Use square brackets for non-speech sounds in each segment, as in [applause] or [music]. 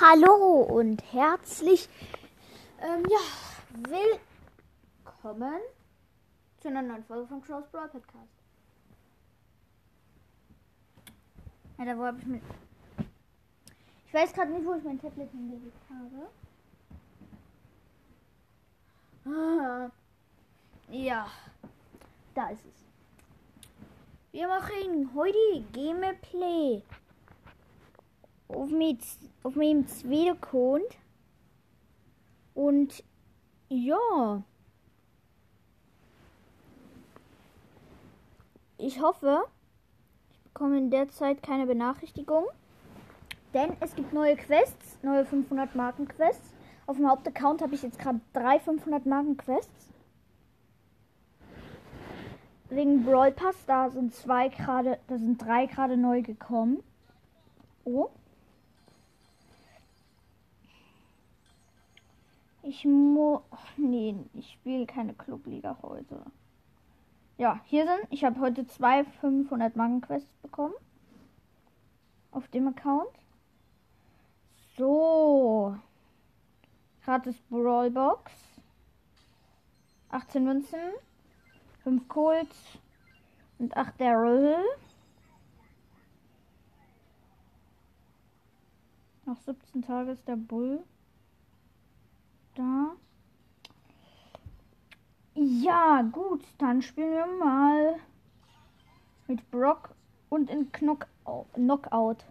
Hallo und herzlich ähm, ja, willkommen zu einer neuen Folge von Cross Brawl Podcast. Alter, wo hab ich mit. Ich weiß gerade nicht, wo ich mein Tablet hingelegt habe. Ah, ja, da ist es. Wir machen heute Gameplay auf, mit, auf meinem zweiten Account. Und ja. Ich hoffe, ich bekomme in der Zeit keine Benachrichtigung. Denn es gibt neue Quests, neue 500 Marken Quests. Auf dem Hauptaccount habe ich jetzt gerade drei 500 Marken Quests. Wegen Brawl Pass, da sind zwei gerade, da sind drei gerade neu gekommen. Oh. Ich muss. Nee, ich spiele keine Clubliga heute. Ja, hier sind. Ich habe heute zwei 500 Marken Quests bekommen. Auf dem Account. So. Gratis Brawlbox. 18 Münzen. 5 Colts. Und 8 Daryl. Nach 17 Tagen ist der Bull da. Ja, gut, dann spielen wir mal mit Brock und in Knockout. Knockout.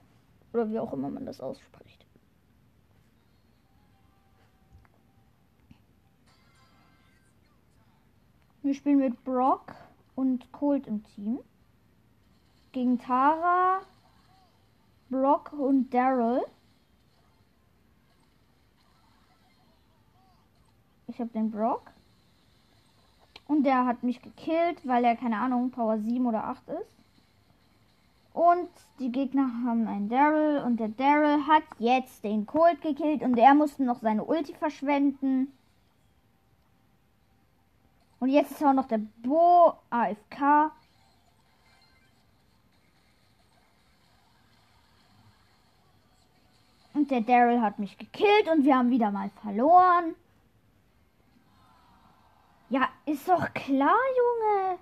Oder wie auch immer man das ausspricht. Wir spielen mit Brock und Colt im Team. Gegen Tara, Brock und Daryl. Ich habe den Brock. Und der hat mich gekillt, weil er, keine Ahnung, Power 7 oder 8 ist. Und die Gegner haben einen Daryl und der Daryl hat jetzt den Colt gekillt und er musste noch seine Ulti verschwenden. Und jetzt ist auch noch der Bo AFK. Und der Daryl hat mich gekillt und wir haben wieder mal verloren. Ja, ist doch klar, Junge.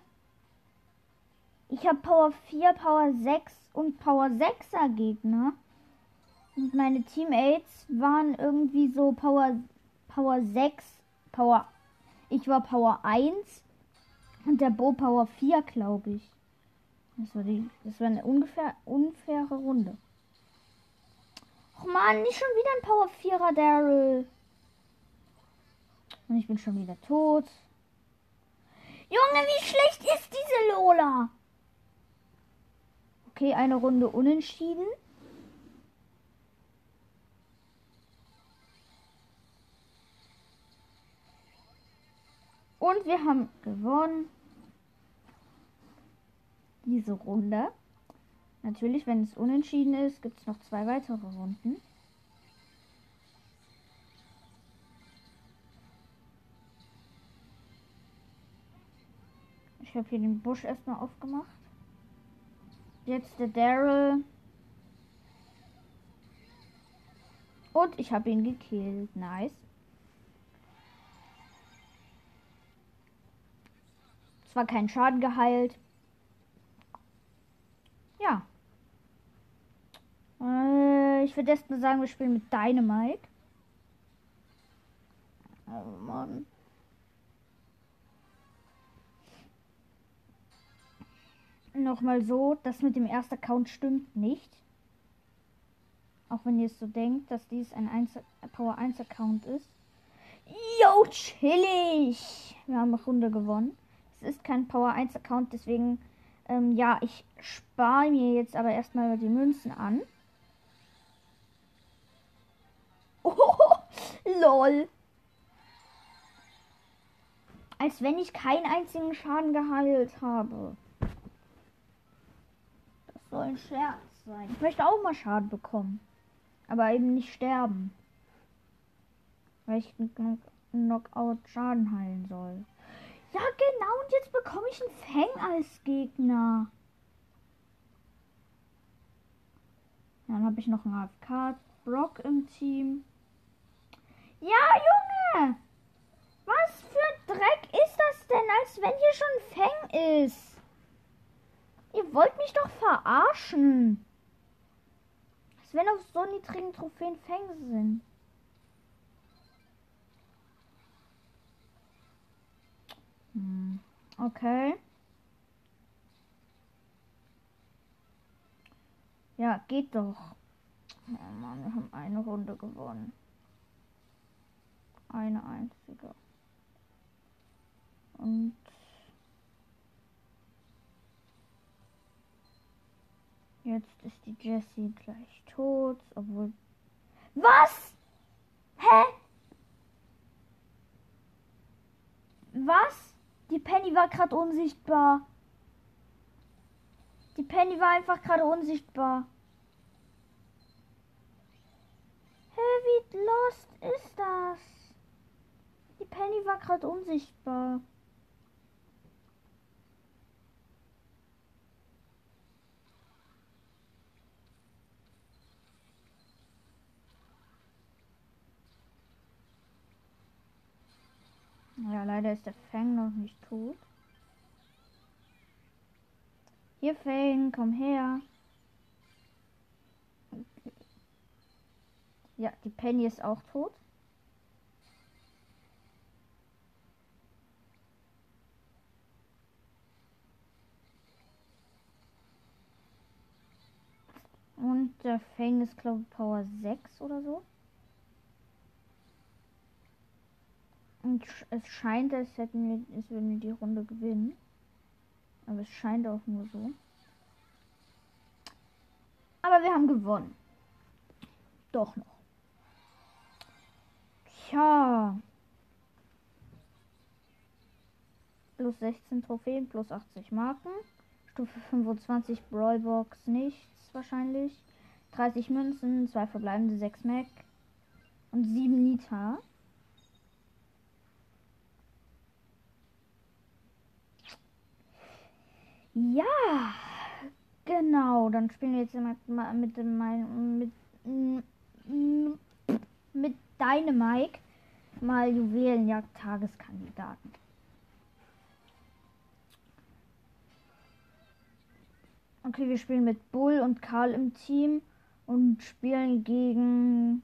Ich habe Power 4, Power 6 und Power 6er Gegner. Und meine Teammates waren irgendwie so Power, Power 6, Power. Ich war Power 1 und der Bo Power 4, glaube ich. Das war, die, das war eine ungefähr unfaire Runde. Och man, nicht schon wieder ein Power 4er Daryl. Und ich bin schon wieder tot. Junge, wie schlecht ist diese Lola? Okay, eine Runde unentschieden. Und wir haben gewonnen. Diese Runde. Natürlich, wenn es unentschieden ist, gibt es noch zwei weitere Runden. Ich habe hier den Busch erstmal aufgemacht. Jetzt der Daryl. Und ich habe ihn gekillt. Nice. Zwar kein Schaden geheilt. Ja. Äh, ich würde erstmal sagen, wir spielen mit Dynamite. Oh Mann. Nochmal so, das mit dem ersten Account stimmt nicht. Auch wenn ihr es so denkt, dass dies ein 1, Power 1 Account ist. Yo, chillig! Wir haben eine Runde gewonnen. Es ist kein Power 1 Account, deswegen, ähm, ja, ich spare mir jetzt aber erstmal die Münzen an. Oh, [laughs] lol. Als wenn ich keinen einzigen Schaden geheilt habe soll ein Scherz sein. Ich möchte auch mal Schaden bekommen. Aber eben nicht sterben. Weil ich einen Knockout Schaden heilen soll. Ja, genau. Und jetzt bekomme ich einen Fang als Gegner. Dann habe ich noch einen AFK Brock im Team. Ja, Junge! Was für Dreck ist das denn, als wenn hier schon ein Fang ist? Verarschen? Als wenn auf so niedrigen Trophäen Fänge sind. Hm, okay. Ja, geht doch. Oh Mann, wir haben eine Runde gewonnen. Eine einzige. Und jetzt ist die Jessie gleich tot, obwohl. Was? Hä? Was? Die Penny war gerade unsichtbar. Die Penny war einfach gerade unsichtbar. Hä, wie lost ist das? Die Penny war gerade unsichtbar. Ja, leider ist der Fang noch nicht tot. Hier, Fang, komm her. Ja, die Penny ist auch tot. Und der Fang ist, glaube ich, Power 6 oder so. Und es scheint, als hätten wir, als würden wir die Runde gewinnen. Aber es scheint auch nur so. Aber wir haben gewonnen. Doch noch. Tja. Plus 16 Trophäen, plus 80 Marken. Stufe 25 Brawlbox nichts wahrscheinlich. 30 Münzen, 2 verbleibende, 6 Mac und 7 Nita. Ja, genau. Dann spielen wir jetzt mit, mit, mit, mit, mit Dynamike mal Juwelenjagd Tageskandidaten. Okay, wir spielen mit Bull und Karl im Team und spielen gegen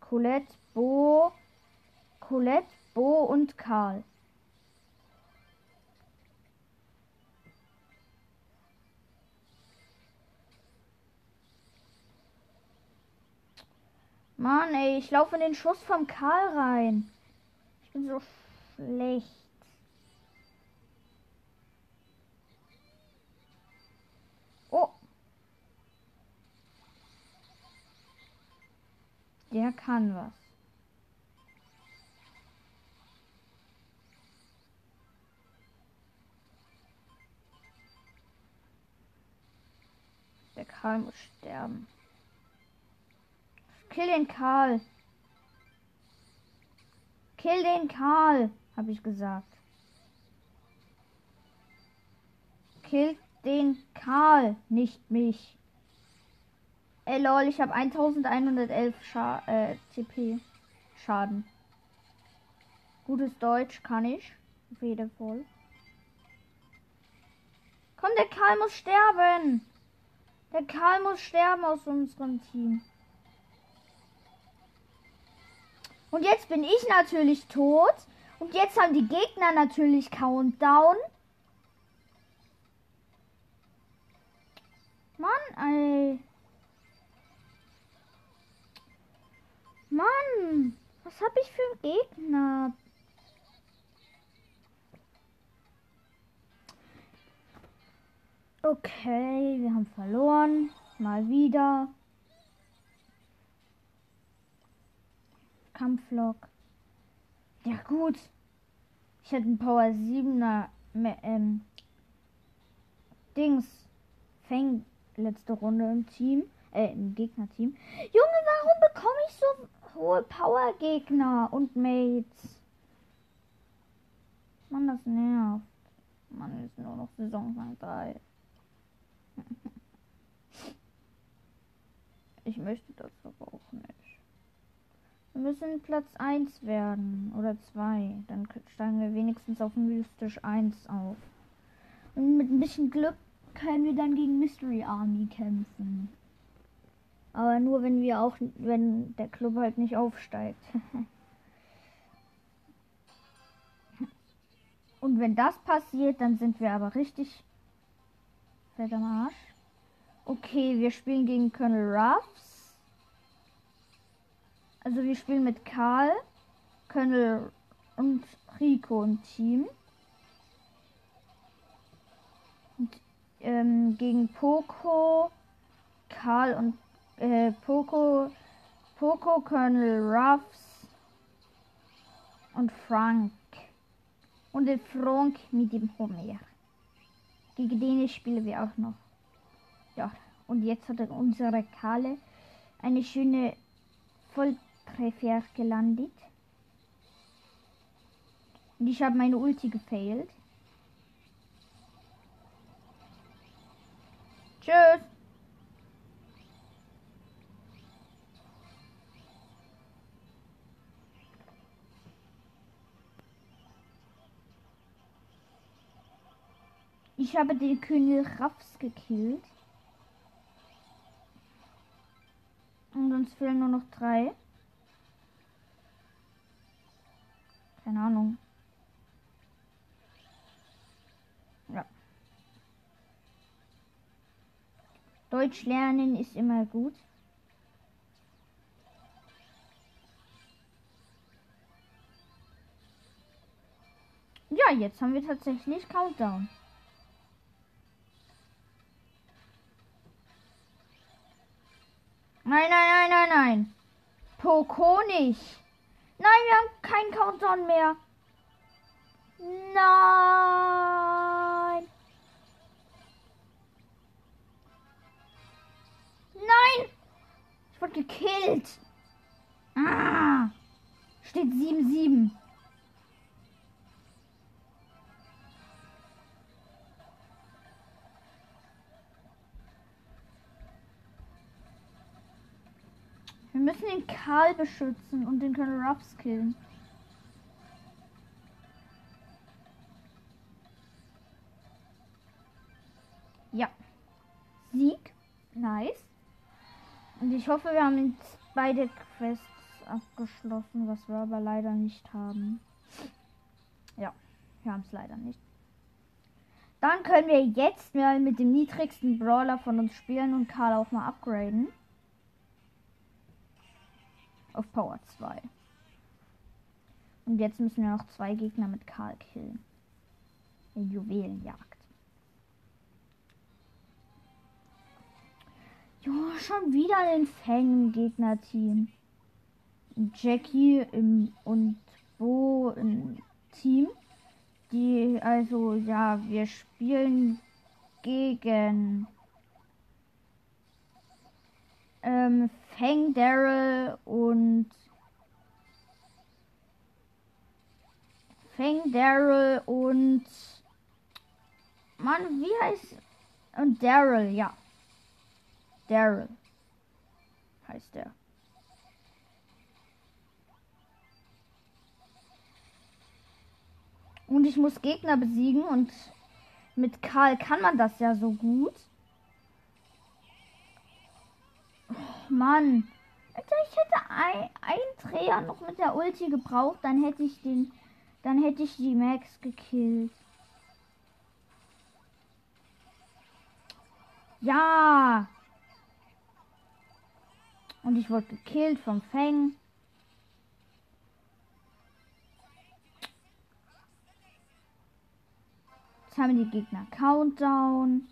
Colette, Bo, Colette, Bo und Karl. Mann, ey, ich laufe in den Schuss vom Karl rein. Ich bin so schlecht. Oh. Der kann was. Der Karl muss sterben. Kill den Karl. Kill den Karl, habe ich gesagt. Kill den Karl, nicht mich. Ey lol, ich habe 1111 Scha äh, CP Schaden. Gutes Deutsch kann ich. Auf Fall. Komm, der Karl muss sterben. Der Karl muss sterben aus unserem Team. Und jetzt bin ich natürlich tot. Und jetzt haben die Gegner natürlich Countdown. Mann, ey. Mann, was hab ich für einen Gegner? Okay, wir haben verloren. Mal wieder. Kampflok. Ja gut. Ich hatte einen Power 7er ähm, Dings. Fang letzte Runde im Team. Äh, im Gegnerteam. Junge, warum bekomme ich so hohe Power-Gegner und Mates? Mann, das nervt. Mann, ist nur noch Saison 3. [laughs] Ich möchte das aber auch nicht. Wir müssen Platz 1 werden. Oder 2. Dann steigen wir wenigstens auf mystisch 1 auf. Und mit ein bisschen Glück können wir dann gegen Mystery Army kämpfen. Aber nur wenn wir auch, wenn der Club halt nicht aufsteigt. [laughs] Und wenn das passiert, dann sind wir aber richtig fett am Arsch. Okay, wir spielen gegen Colonel Ruffs. Also wir spielen mit Karl, Colonel und Rico im Team. Und, ähm, gegen Poco, Karl und äh, Poco, Poco, Colonel Ruffs und Frank. Und der Frank mit dem Homer. Gegen den spielen wir auch noch. Ja, und jetzt hat unsere Kale eine schöne Volltreffer gelandet. Und ich habe meine Ulti gefailt. Tschüss. Ich habe den König Raffs gekillt. Und uns fehlen nur noch drei. Deutsch lernen ist immer gut. Ja, jetzt haben wir tatsächlich Countdown. Nein, nein, nein, nein, nein. Poco nicht. Nein, wir haben keinen Countdown mehr. Nein. Nein. Ich wurde gekillt. Ah. Steht 7-7. Wir müssen den Karl beschützen und den Colonel Ruffs killen. Ja. Sieg. Nice. Und ich hoffe, wir haben jetzt beide Quests abgeschlossen, was wir aber leider nicht haben. Ja, wir haben es leider nicht. Dann können wir jetzt mal mit dem niedrigsten Brawler von uns spielen und Karl auch mal upgraden auf Power 2. Und jetzt müssen wir noch zwei Gegner mit Karl killen. In Juwelenjagd. Jo, schon wieder ein Fang Gegnerteam. Jackie im, und Bo im Team. Die, also, ja, wir spielen gegen ähm, Fang Daryl und Fang Daryl und Mann, wie heißt und Daryl, ja. Daryl heißt der. Und ich muss Gegner besiegen und mit Karl kann man das ja so gut. Mann. Alter, ich hätte ein, ein Dreher noch mit der Ulti gebraucht, dann hätte ich den. Dann hätte ich die Max gekillt. Ja. Und ich wurde gekillt vom Fang. Jetzt haben die Gegner Countdown.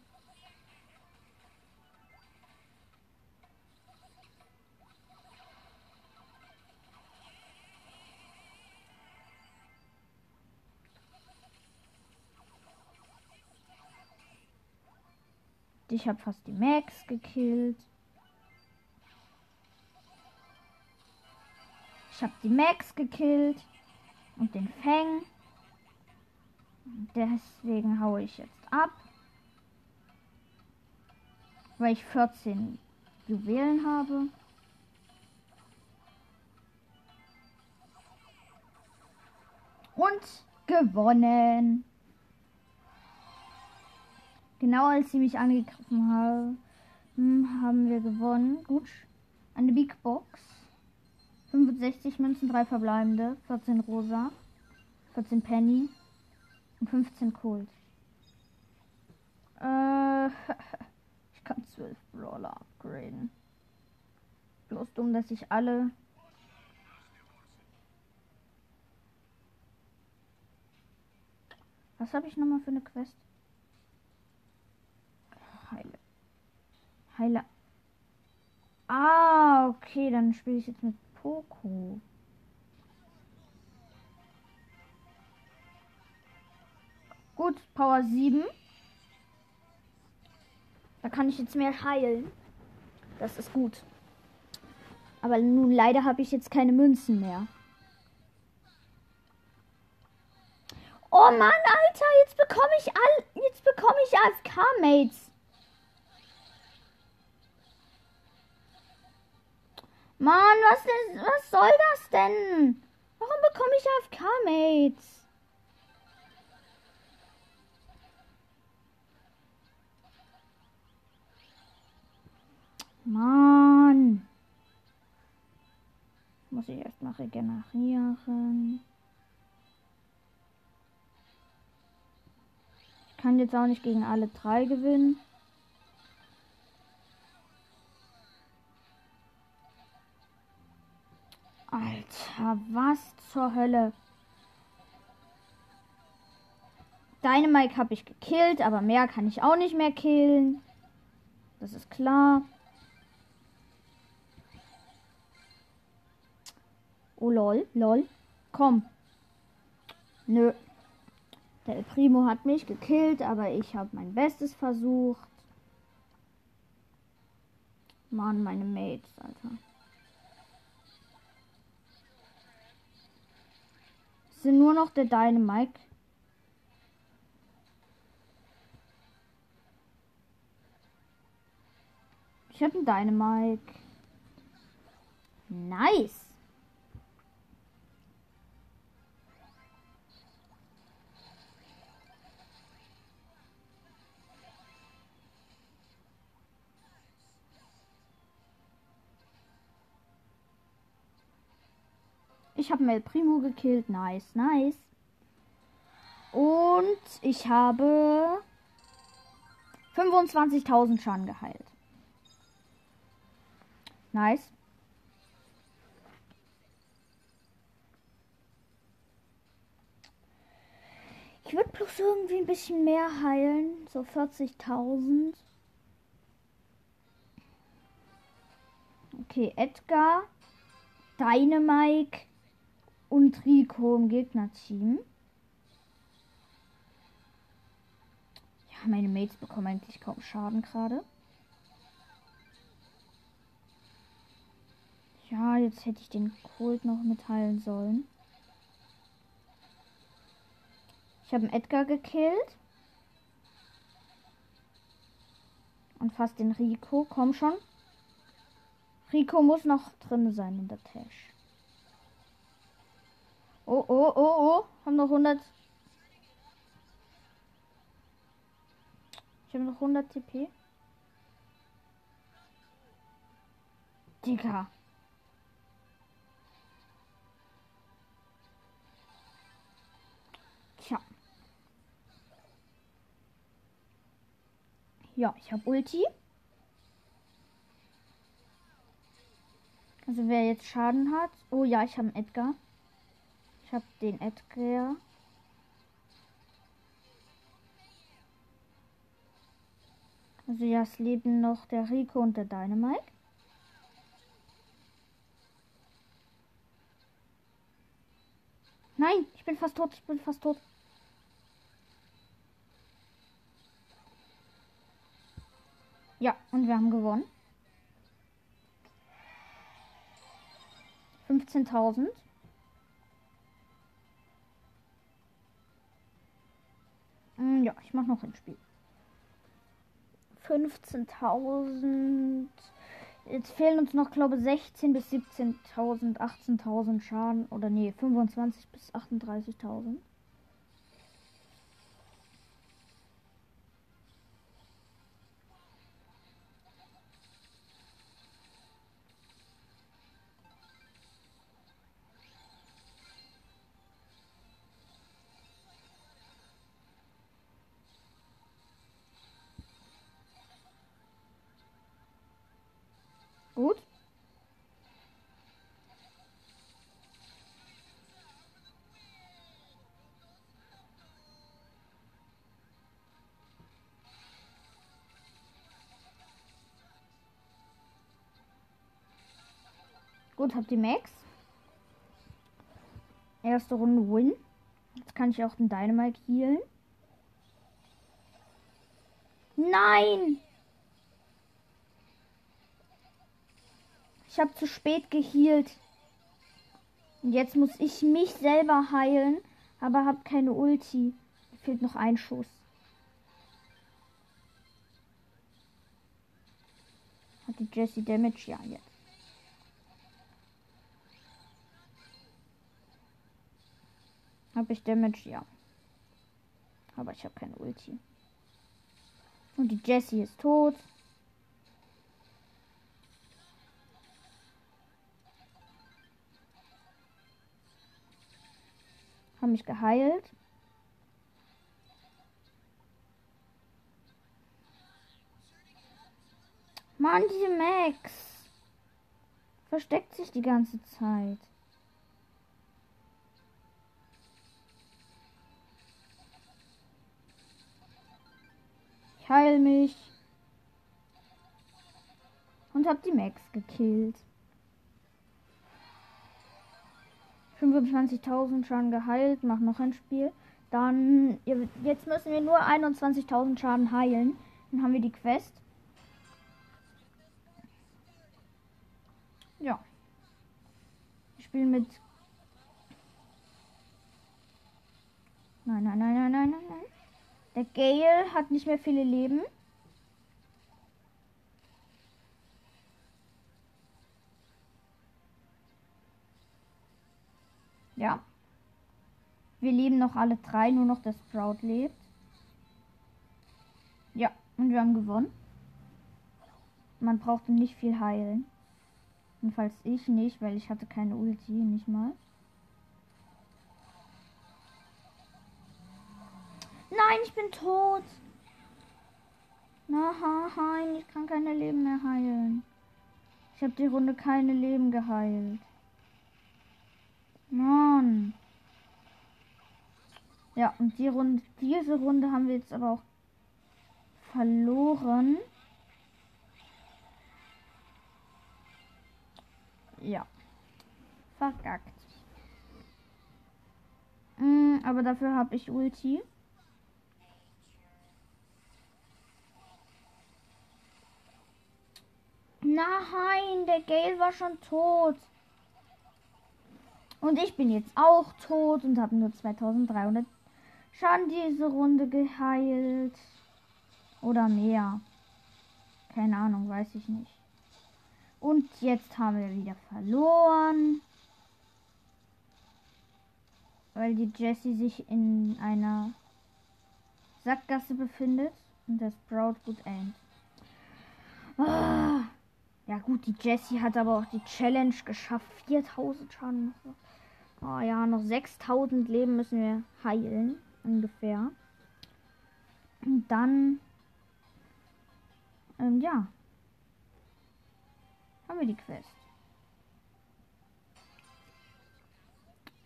Ich habe fast die Max gekillt. Ich habe die Max gekillt. Und den Fang. Deswegen haue ich jetzt ab. Weil ich 14 Juwelen habe. Und gewonnen. Genau als sie mich angegriffen haben, haben wir gewonnen. Gut. Eine Big Box. 65 Münzen, 3 verbleibende, 14 rosa, 14 Penny und 15 Cold. Äh, [laughs] ich kann 12 Brawler upgraden. Bloß dumm, dass ich alle. Was habe ich nochmal für eine Quest? Heile. Heile. Ah, okay, dann spiele ich jetzt mit Poco. Gut, Power 7. Da kann ich jetzt mehr heilen. Das ist gut. Aber nun leider habe ich jetzt keine Münzen mehr. Oh Mann, Alter, jetzt bekomme ich all jetzt bekomme ich AFK Mates. Mann, was was soll das denn? Warum bekomme ich AFK Mates? Mann. Muss ich erst mal regenerieren. Ich kann jetzt auch nicht gegen alle drei gewinnen. Alter, was zur Hölle? Dynamike habe ich gekillt, aber mehr kann ich auch nicht mehr killen. Das ist klar. Oh lol, lol. Komm. Nö. Der Primo hat mich gekillt, aber ich habe mein Bestes versucht. Mann, meine Mates, Alter. Sind nur noch der Dynamike. Ich habe einen Dynamike. Nice. Ich habe Mel Primo gekillt. Nice, nice. Und ich habe 25.000 Schaden geheilt. Nice. Ich würde bloß irgendwie ein bisschen mehr heilen. So 40.000. Okay, Edgar. Dynamike und Rico im Gegnerteam. Ja, meine Mates bekommen eigentlich kaum Schaden gerade. Ja, jetzt hätte ich den Cold noch mitteilen sollen. Ich habe Edgar gekillt. Und fast den Rico. Komm schon. Rico muss noch drin sein in der Tash. Oh, oh, oh, oh. Haben noch 100. Ich habe noch 100 TP. Digga. Tja. Ja, ich habe Ulti. Also wer jetzt Schaden hat. Oh ja, ich habe Edgar. Habe den Edgar. Also ja, es leben noch der Rico und der Dynamite. Nein, ich bin fast tot, ich bin fast tot. Ja, und wir haben gewonnen. 15.000. ja, ich mache noch ein Spiel. 15.000. Jetzt fehlen uns noch, glaube ich, 16 bis 17.000, 18.000 Schaden. Oder nee, 25 bis 38.000. Gut. Gut, habt die Max. Erste Runde Win. Jetzt kann ich auch den Dynamite healen. Nein! Ich habe zu spät gehealt. Und jetzt muss ich mich selber heilen, aber habe keine Ulti. Fehlt noch ein Schuss. Hat die Jessie Damage? Ja, jetzt. Habe ich Damage? Ja. Aber ich habe keine Ulti. Und die Jessie ist tot. Haben mich geheilt. Mann, diese Max versteckt sich die ganze Zeit. Ich heil mich. Und hab die Max gekillt. 25.000 Schaden geheilt. Mach noch ein Spiel. Dann, jetzt müssen wir nur 21.000 Schaden heilen. Dann haben wir die Quest. Ja. Ich spiele mit. Nein, nein, nein, nein, nein, nein, nein. Der Gale hat nicht mehr viele Leben. Ja. Wir leben noch alle drei, nur noch der Sprout lebt. Ja, und wir haben gewonnen. Man brauchte nicht viel heilen. Jedenfalls ich nicht, weil ich hatte keine Ulti, nicht mal. Nein, ich bin tot. Nein, ich kann keine Leben mehr heilen. Ich habe die Runde keine Leben geheilt. Mann. Ja, und die Runde, diese Runde haben wir jetzt aber auch verloren. Ja. Vergackt. Mm, aber dafür habe ich Ulti. Nein, der Gale war schon tot. Und ich bin jetzt auch tot und habe nur 2300 Schaden diese Runde geheilt. Oder mehr. Keine Ahnung, weiß ich nicht. Und jetzt haben wir wieder verloren. Weil die Jessie sich in einer Sackgasse befindet. Und das Sprout gut aimt. Ah. Ja gut, die Jessie hat aber auch die Challenge geschafft. 4000 Schaden. Oh ja, noch 6000 Leben müssen wir heilen. Ungefähr. Und dann... Ähm, ja. Haben wir die Quest.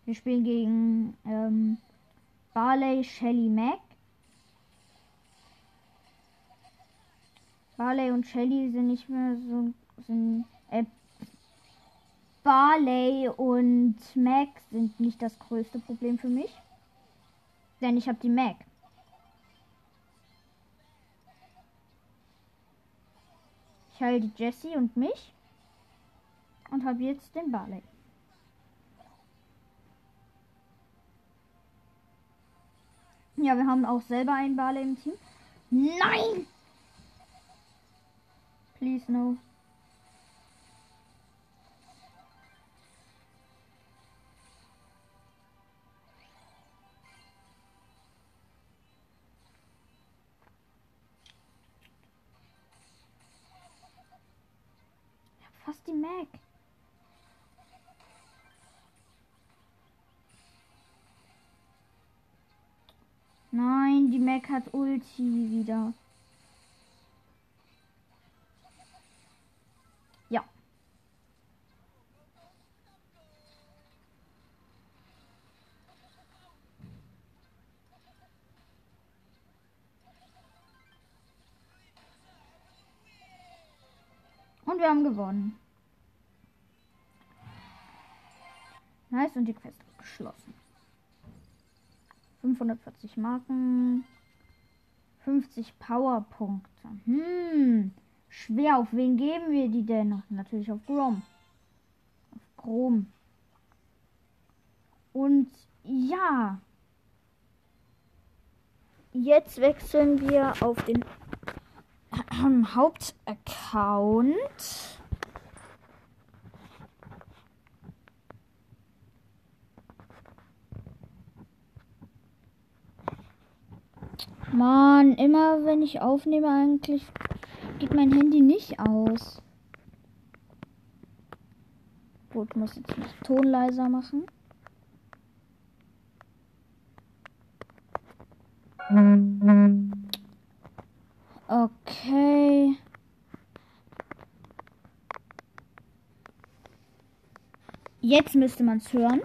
Wir spielen gegen ähm, Barley, Shelly, Mac. Barley und Shelly sind nicht mehr so sind äh, Barley und Mac sind nicht das größte Problem für mich. Denn ich habe die Mac. Ich heile die Jessie und mich. Und habe jetzt den Barley. Ja, wir haben auch selber einen Barley im Team. Nein! Please no. weg. Nein, die Mac hat Ulti wieder. Ja. Und wir haben gewonnen. Nice und die Quest ist geschlossen. 540 Marken. 50 Powerpunkte. Hm. Schwer. Auf wen geben wir die denn? Natürlich auf Grom. Auf Grom. Und ja. Jetzt wechseln wir auf den [clears throat] Hauptaccount. Mann, immer wenn ich aufnehme, eigentlich geht mein Handy nicht aus. Gut, muss jetzt noch Ton leiser machen. Okay. Jetzt müsste man es hören.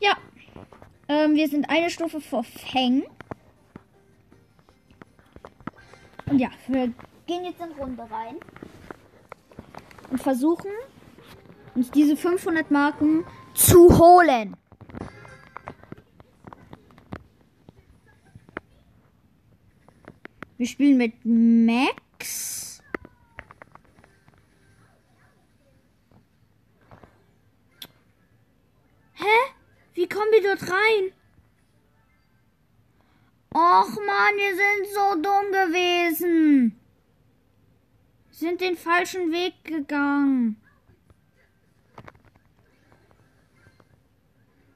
Ja. Ähm, wir sind eine Stufe vor Feng. Und ja, wir gehen jetzt in Runde rein. Und versuchen, uns diese 500 Marken zu holen. Wir spielen mit Max. Hä? Wie kommen wir dort rein? Och man, wir sind so dumm gewesen. Sind den falschen Weg gegangen.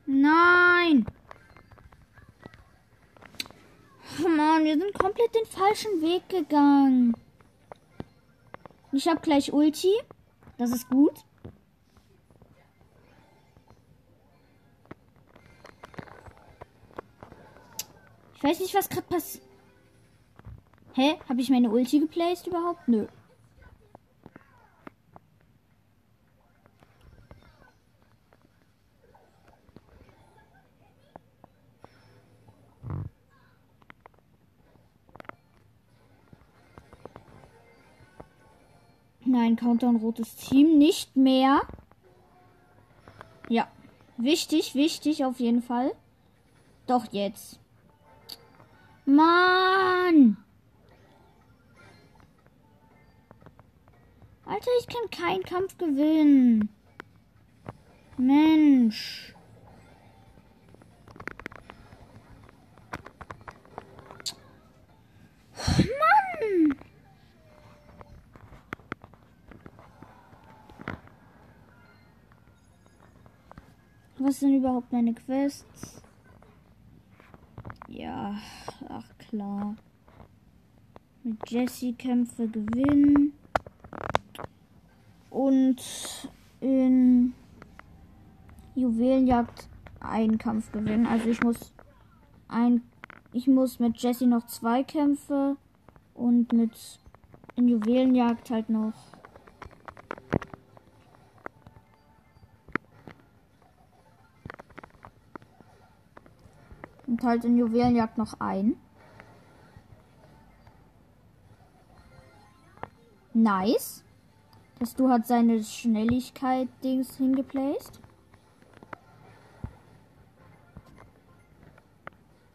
Nein. Oh Mann, wir sind komplett den falschen Weg gegangen. Ich habe gleich Ulti. Das ist gut. Ich weiß nicht, was gerade passiert. Hä? Habe ich meine Ulti geplaced überhaupt? Nö. Nein, Countdown rotes Team nicht mehr. Ja, wichtig, wichtig auf jeden Fall. Doch jetzt. Mann! Alter, ich kann keinen Kampf gewinnen. Mensch. Mann! Was sind überhaupt meine Quests? Ja, ach klar. Mit Jesse Kämpfe gewinnen. Und in Juwelenjagd einen Kampf gewinnen. Also ich muss ein ich muss mit Jesse noch zwei Kämpfe und mit in Juwelenjagd halt noch und halt in Juwelenjagd noch ein. Nice. Das Du hat seine Schnelligkeit-Dings hingeplaced.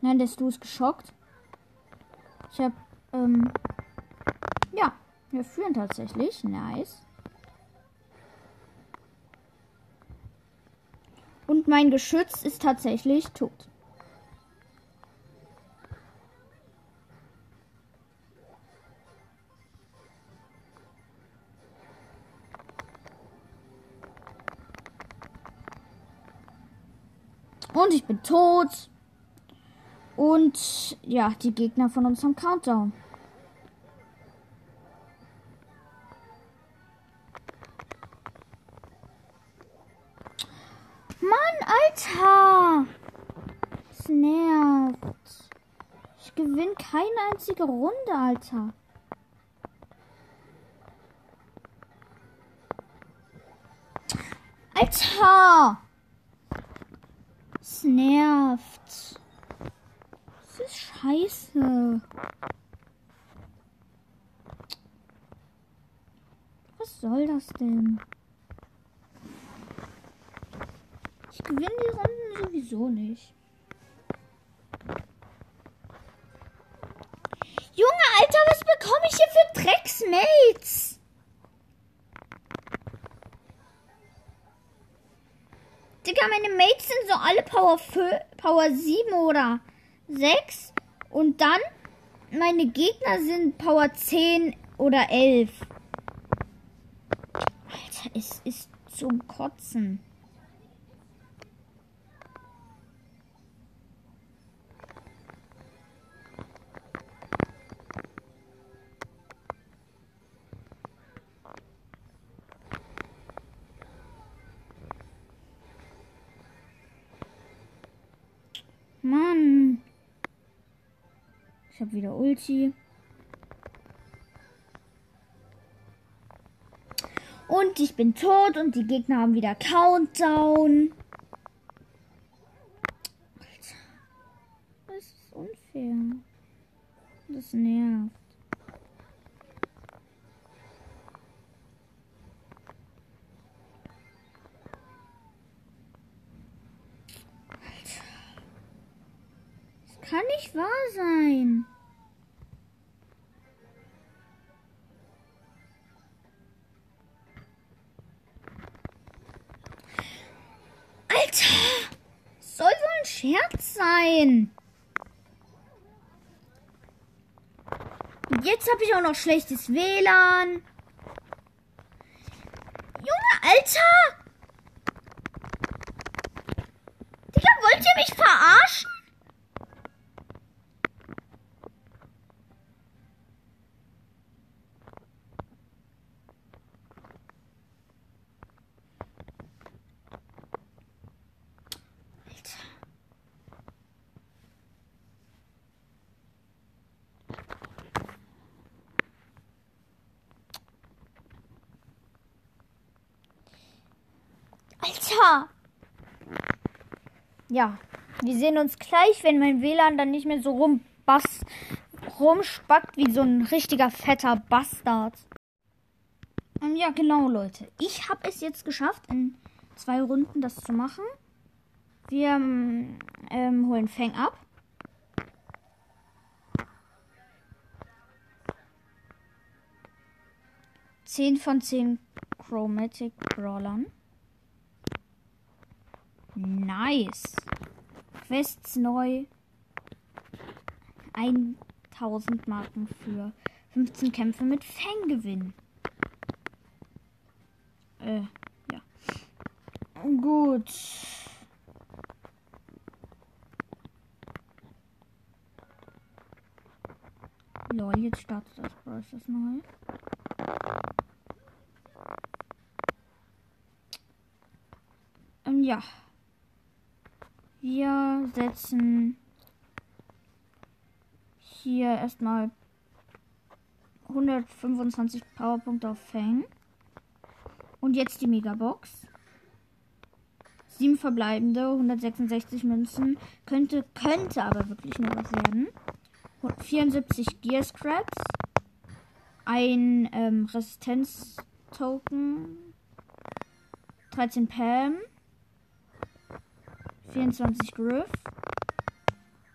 Nein, der Stu ist geschockt. Ich hab, ähm, ja, wir führen tatsächlich. Nice. Und mein Geschütz ist tatsächlich tot. Bin tot. Und ja, die Gegner von uns haben Countdown. Mann, Alter! Es nervt. Ich gewinne keine einzige Runde. Alter! Nervt. Das ist scheiße. Was soll das denn? Ich gewinne die Runden sowieso nicht. Junge, Alter, was bekomme ich hier für Drecksmates? Digga, meine Mates sind so alle Power, 5, Power 7 oder 6. Und dann, meine Gegner sind Power 10 oder 11. Alter, es ist zum Kotzen. Mann. Ich habe wieder Ulti. Und ich bin tot und die Gegner haben wieder Countdown. Und jetzt habe ich auch noch schlechtes WLAN. Junge, Alter! Digga, wollt ihr mich verarschen? Alter! Ja, wir sehen uns gleich, wenn mein WLAN dann nicht mehr so rumbass, rumspackt wie so ein richtiger fetter Bastard. Um, ähm, ja, genau, Leute. Ich habe es jetzt geschafft, in zwei Runden das zu machen. Wir ähm, holen Fang ab. Zehn von zehn Chromatic Brawlern. Nice. Quests neu. 1000 Marken für 15 Kämpfe mit Fanggewinn. Äh, ja. Gut. Lol, jetzt startet das Process neu. Ähm, ja. Wir setzen hier erstmal 125 Powerpunkte auf Fang. Und jetzt die Megabox. Sieben verbleibende, 166 Münzen. Könnte, könnte aber wirklich nur was werden. 74 Gear Scraps. Ein ähm, Resistenz-Token. 13 Pam. 24 Griff,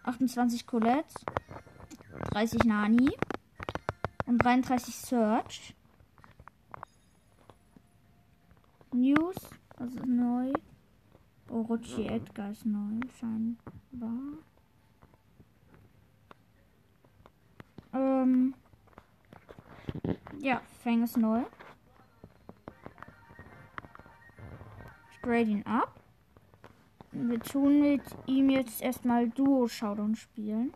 28 Colette, 30 Nani und 33 Search. News, das ist neu. Orochi Edgar ist neu, scheinbar. Ähm. Ja, Fang ist neu. Ich grade ihn ab. Wir tun mit ihm jetzt erstmal Duo Showdown spielen.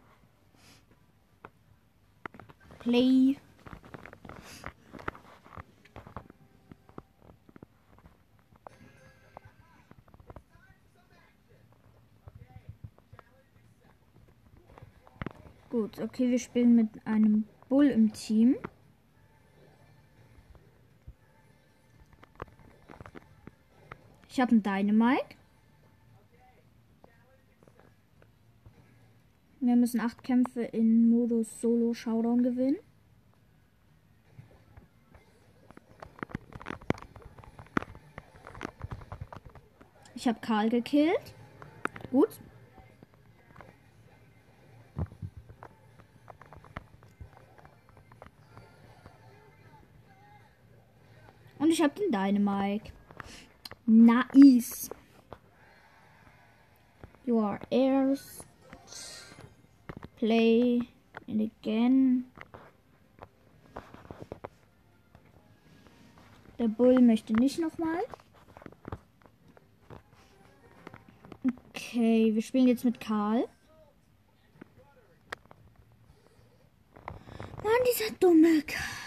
Play. Gut, okay, wir spielen mit einem Bull im Team. Ich habe einen Dynamite. Wir müssen acht Kämpfe in Modus Solo Showdown gewinnen. Ich habe Karl gekillt. Gut. Und ich habe den Dynamite. Nice. You are heirs Play and again. Der Bull möchte nicht nochmal. Okay, wir spielen jetzt mit Karl. Mann, dieser dumme Karl.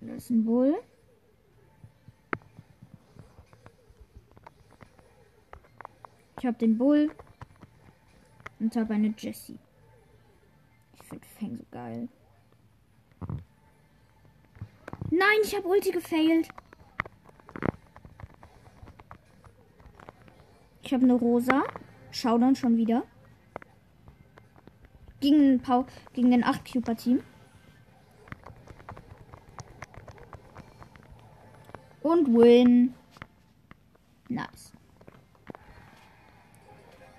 Das ist ein Bull. Ich habe den Bull und habe eine Jessie. Ich finde Fang so geil. Nein, ich habe Ulti gefailt. Ich habe eine Rosa. Dann schon wieder. Gegen, Pau gegen den 8 Cuper Team. Und win. Nice.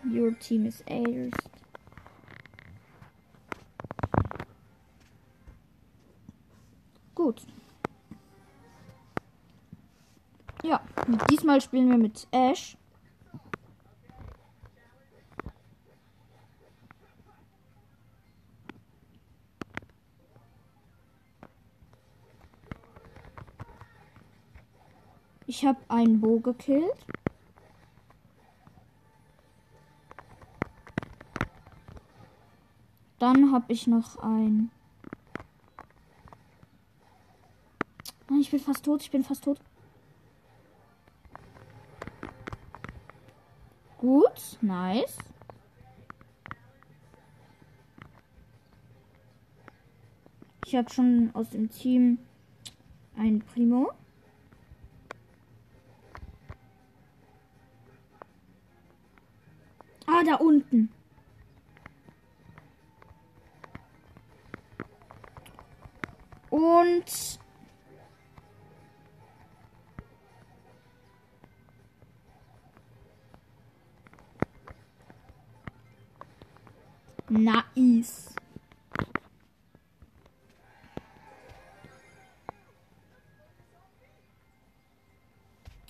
Your team is heirs. Gut. Ja, diesmal spielen wir mit Ash. Ich habe einen Bo gekillt. Dann habe ich noch ein. Ich bin fast tot. Ich bin fast tot. Gut, nice. Ich habe schon aus dem Team ein Primo. Ah, da unten. Und Nice.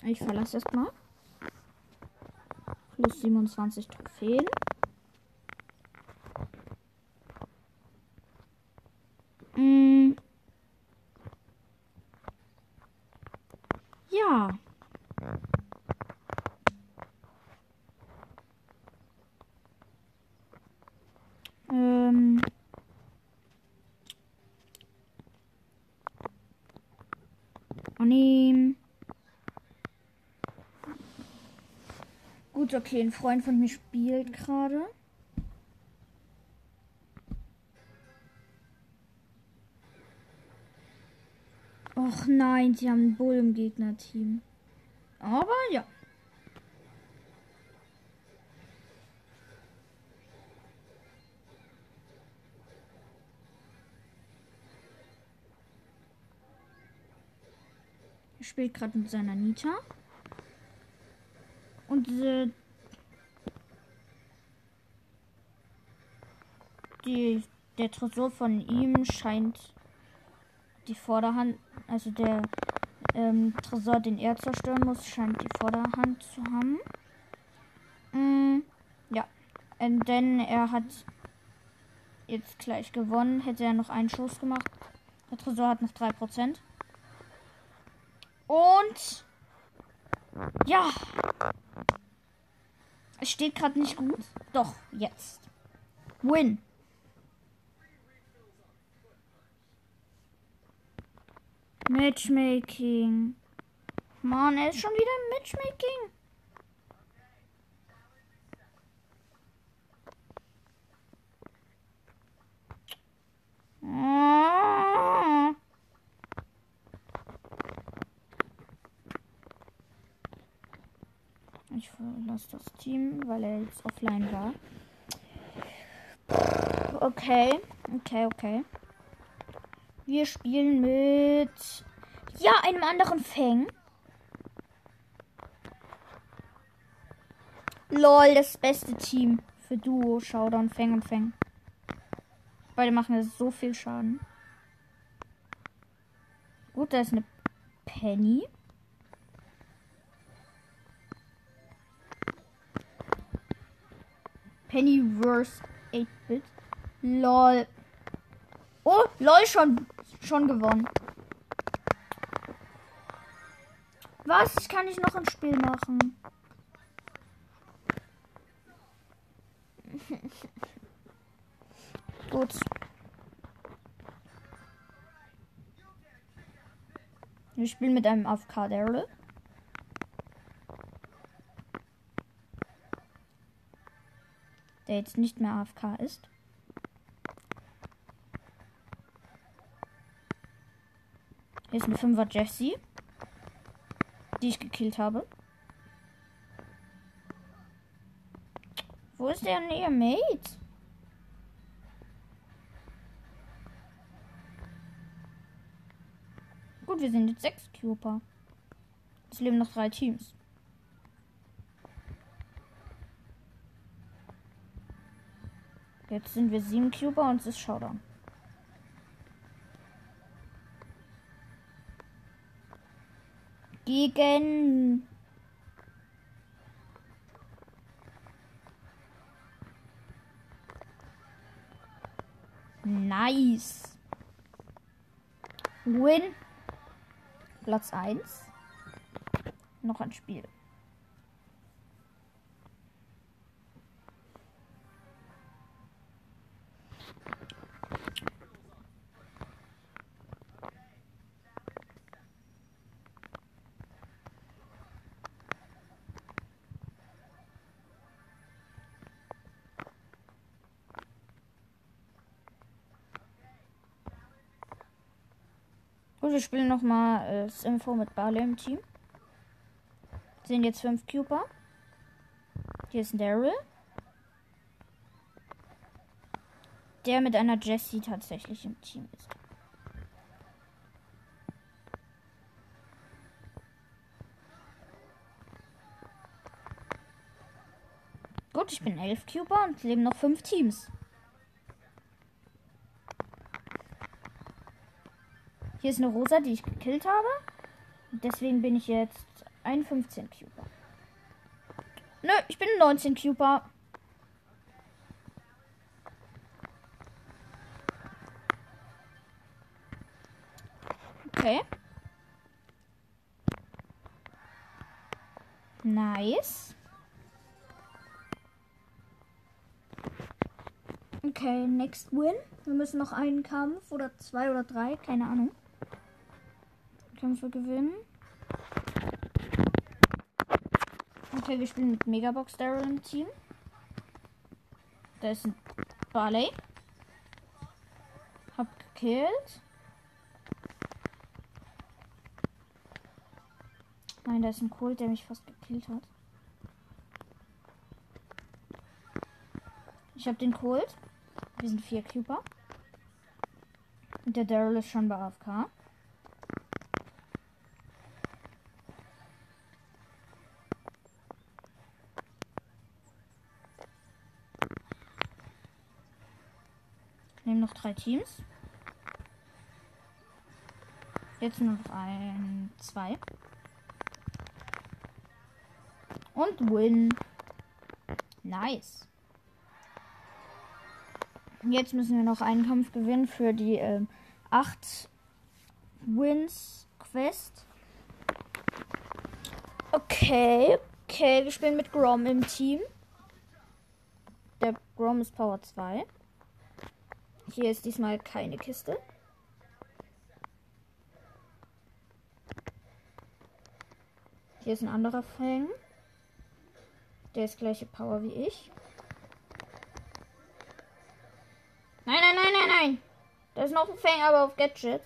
Ich verlasse erstmal. Plus 27 Trophäen. Mm. Ja. Ähm. Annehmen. Gut, okay, ein Freund von mir spielt gerade. Och nein, sie haben einen Bull im Gegnerteam. Aber ja. Er spielt gerade mit seiner Nita. Und äh, die, der Tresor von ihm scheint die Vorderhand, also der ähm, Tresor, den er zerstören muss, scheint die Vorderhand zu haben. Mm, ja, ähm, denn er hat jetzt gleich gewonnen. Hätte er noch einen Schuss gemacht. Der Tresor hat noch 3%. Und ja, es steht gerade nicht gut. Doch, jetzt. Win. Matchmaking. Mann, er ist schon wieder im Matchmaking. Ah. Ich verlasse das Team, weil er jetzt offline war. Okay, okay, okay. Wir spielen mit. Ja, einem anderen Fang. Lol, das beste Team für Duo, Showdown, Fang und Fang. Beide machen jetzt so viel Schaden. Gut, da ist eine Penny. Penny Pennyverse 8-Bit. Lol. Oh, lol, schon schon gewonnen. Was? Ich kann nicht noch ein Spiel machen. [laughs] Gut. Wir spielen mit einem AFK Daryl. Der jetzt nicht mehr AFK ist. Hier ist eine 5er Jessie. Die ich gekillt habe. Wo ist der näher Mate? Gut, wir sind jetzt sechs Cuper. Es leben noch drei Teams. Jetzt sind wir sieben Cuper und es ist Showdown. Gegen Nice. Win. Platz 1. Noch ein Spiel. Gut, wir spielen nochmal äh, das Info mit Barley im Team. Sind jetzt fünf Cuper. Hier ist ein Daryl. Der mit einer Jessie tatsächlich im Team ist. Gut, ich bin elf Cuper und leben noch fünf Teams. Hier ist eine Rosa, die ich gekillt habe. Deswegen bin ich jetzt ein 15 Cuper. Nö, ich bin 19 Cuper. Okay. Nice. Okay, next win. Wir müssen noch einen Kampf oder zwei oder drei, keine Ahnung. Kämpfe gewinnen. Okay, wir spielen mit Megabox Daryl im Team. Da ist ein Barley. Hab gekillt. Nein, da ist ein Colt, der mich fast gekillt hat. Ich hab den Colt. Wir sind vier Cuper. Und der Daryl ist schon bei AFK. Drei Teams. Jetzt nur noch ein, zwei. Und win. Nice. Jetzt müssen wir noch einen Kampf gewinnen für die äh, 8 Wins Quest. Okay, okay, wir spielen mit Grom im Team. Der Grom ist Power 2. Hier ist diesmal keine Kiste. Hier ist ein anderer Fang. Der ist gleiche Power wie ich. Nein, nein, nein, nein, nein. Da ist noch ein Fang, aber auf Gadget.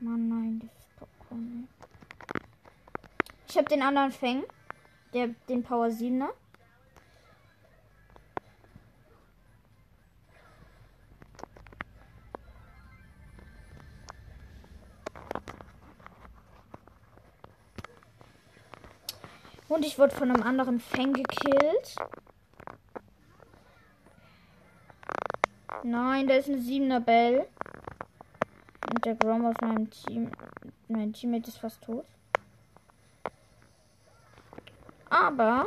Mann, nein, das ist Popcorn. Ich habe den anderen Fang. Der, den Power 7er. Und ich wurde von einem anderen Fang gekillt. Nein, da ist eine 7er Bell. Und der Grom aus meinem Team. Mein Teammate ist fast tot. Aber.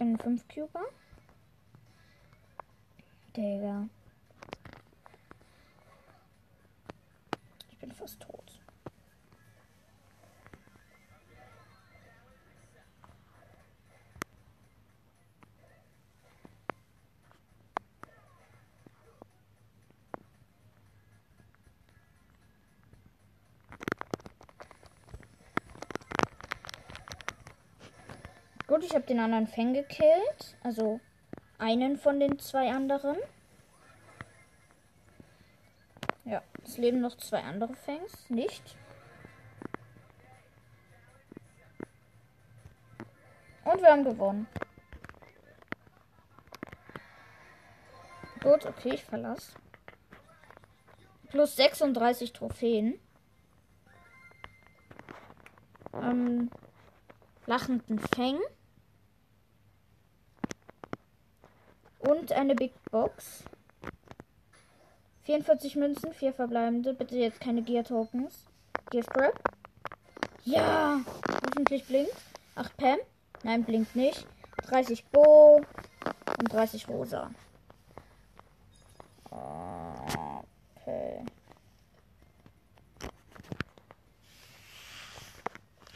Bin ein 5 Cuber. Digga. Ich bin fast tot. Gut, ich habe den anderen Fang gekillt. Also einen von den zwei anderen. Ja, es leben noch zwei andere Fangs. Nicht. Und wir haben gewonnen. Gut, okay, ich verlasse. Plus 36 Trophäen. Ähm, lachenden Fang. Und eine Big Box. 44 Münzen, 4 verbleibende. Bitte jetzt keine Gear Tokens. Gift Wrap. Ja! Hoffentlich blinkt. 8 Pam. Nein, blinkt nicht. 30 Bo. Und 30 Rosa. Okay.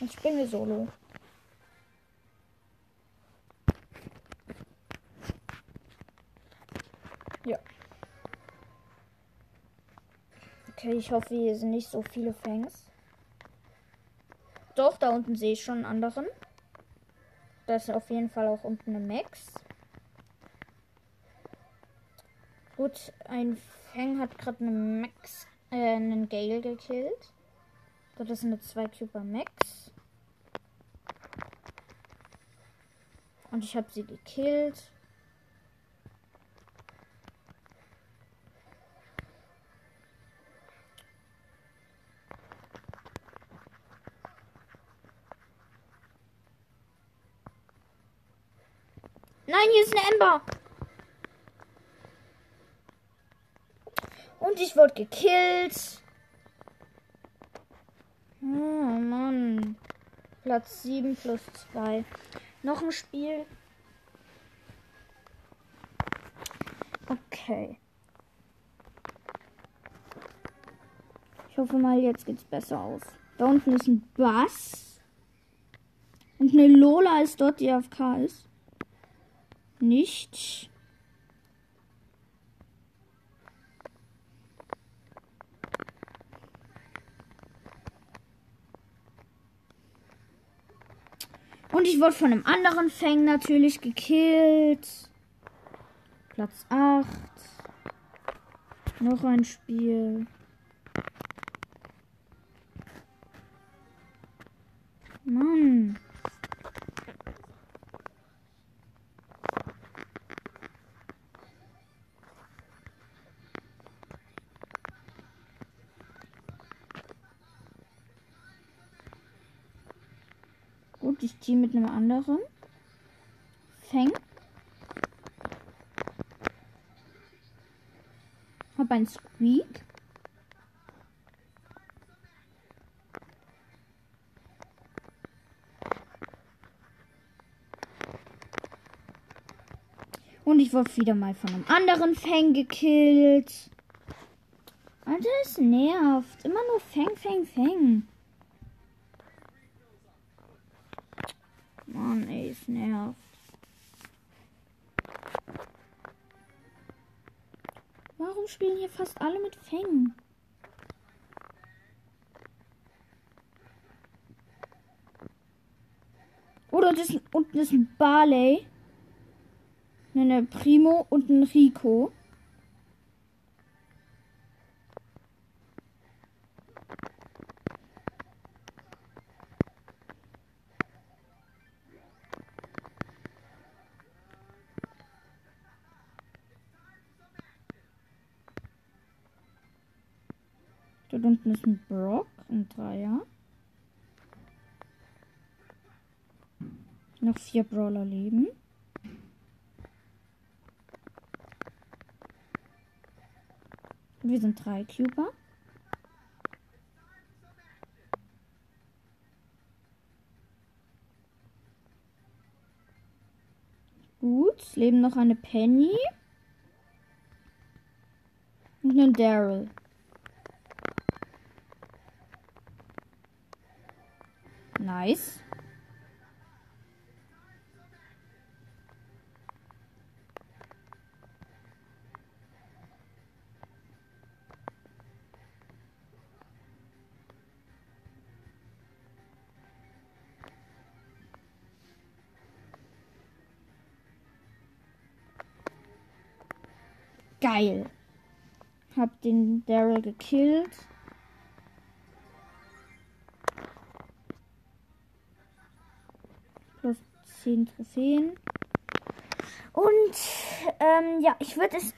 Jetzt spielen wir solo. Ja. Okay, ich hoffe, hier sind nicht so viele Fangs. Doch, da unten sehe ich schon einen anderen. Da ist auf jeden Fall auch unten eine Max. Gut, ein Fang hat gerade eine Max, äh, einen Gale gekillt. Das ist eine 2 Cuber Max. Und ich habe sie gekillt. Nein, hier ist eine Ember. Und ich wurde gekillt. Oh Mann. Platz 7 plus 2. Noch ein Spiel. Okay. Ich hoffe mal, jetzt geht's besser aus. Da unten ist ein Bass. Und eine Lola ist dort, die AFK ist. Nicht. Und ich wurde von einem anderen Fang natürlich gekillt. Platz 8. Noch ein Spiel. Team mit einem anderen. Fang. Hab ein Squeak. Und ich wurde wieder mal von einem anderen Fang gekillt. Alter, es nervt. Immer nur Fang, Fang, Fang. Spielen hier fast alle mit Fängen? Oder das ist, unten ist ein Barley. Eine Primo und ein Rico. Dort unten ist ein Brock, ein Dreier. Noch vier Brawler leben. Wir sind drei Cuber. Gut, leben noch eine Penny. Und ein Daryl. Nice. Geil. Hab den Daryl gekillt. 10 Trophäen. Und ähm, ja, ich würde es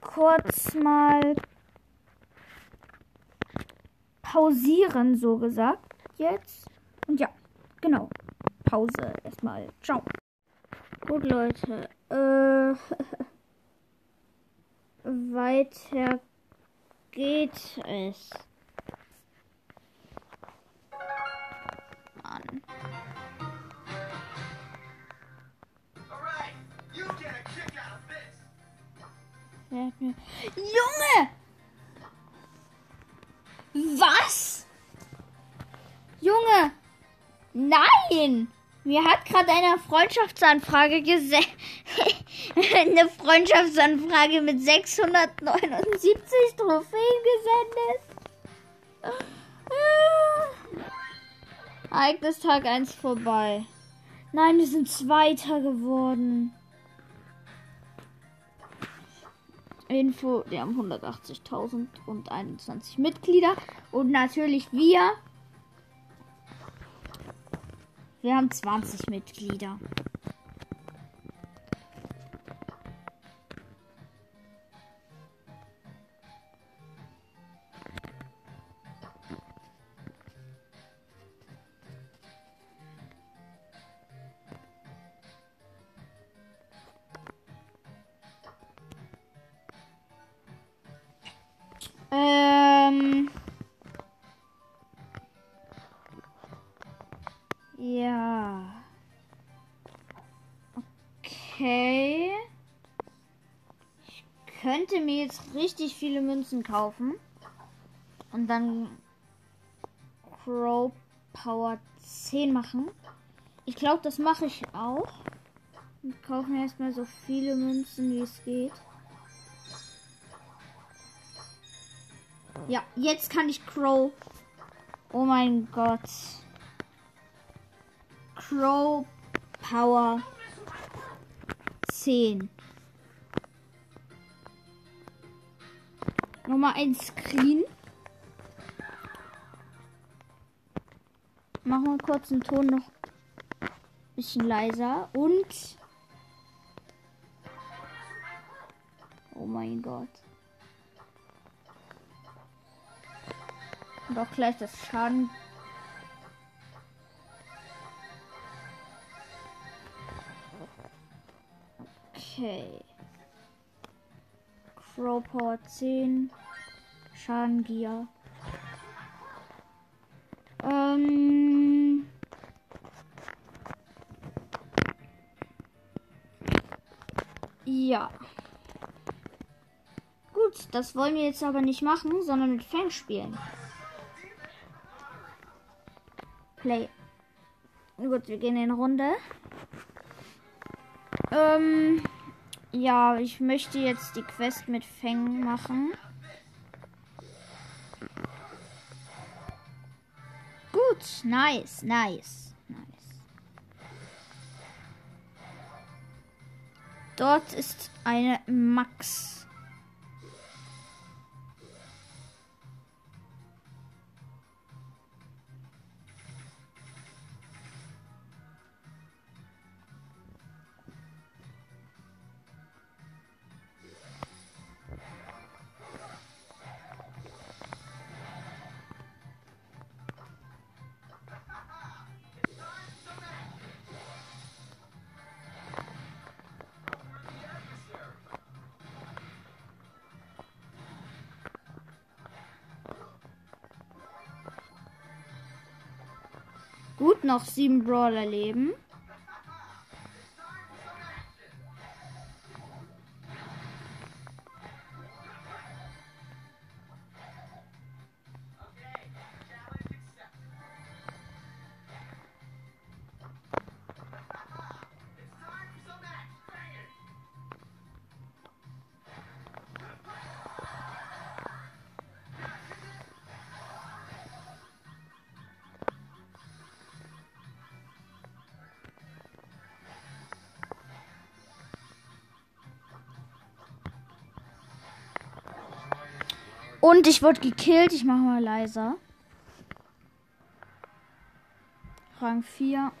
kurz mal pausieren, so gesagt. Jetzt. Und ja, genau. Pause erstmal. Ciao. Gut, Leute. Äh, [laughs] weiter geht es. Mann. Junge! Was? Junge! Nein! Mir hat gerade eine Freundschaftsanfrage gesendet. [laughs] eine Freundschaftsanfrage mit 679 Trophäen gesendet. Ereignis Tag 1 vorbei. Nein, wir sind Zweiter geworden. Info, wir haben 180.021 Mitglieder. Und natürlich wir. Wir haben 20 Mitglieder. Ähm. Ja. Okay. Ich könnte mir jetzt richtig viele Münzen kaufen. Und dann Crow Power 10 machen. Ich glaube, das mache ich auch. Und kaufe mir erstmal so viele Münzen, wie es geht. Ja, jetzt kann ich Crow. Oh mein Gott. Crow Power 10. Nochmal ein Screen. Machen wir kurz den Ton noch ein bisschen leiser. Und. Oh mein Gott. Und auch gleich das Schaden. Okay. Crow Power 10. Schadengier. Ähm. Ja. Gut, das wollen wir jetzt aber nicht machen, sondern mit Fang spielen. Play. Gut, wir gehen in Runde. Ähm, ja, ich möchte jetzt die Quest mit Feng machen. Gut, nice, nice, nice. Dort ist eine Max. Gut, noch sieben Brawler leben. Und ich wurde gekillt. Ich mache mal leiser. Rang 4.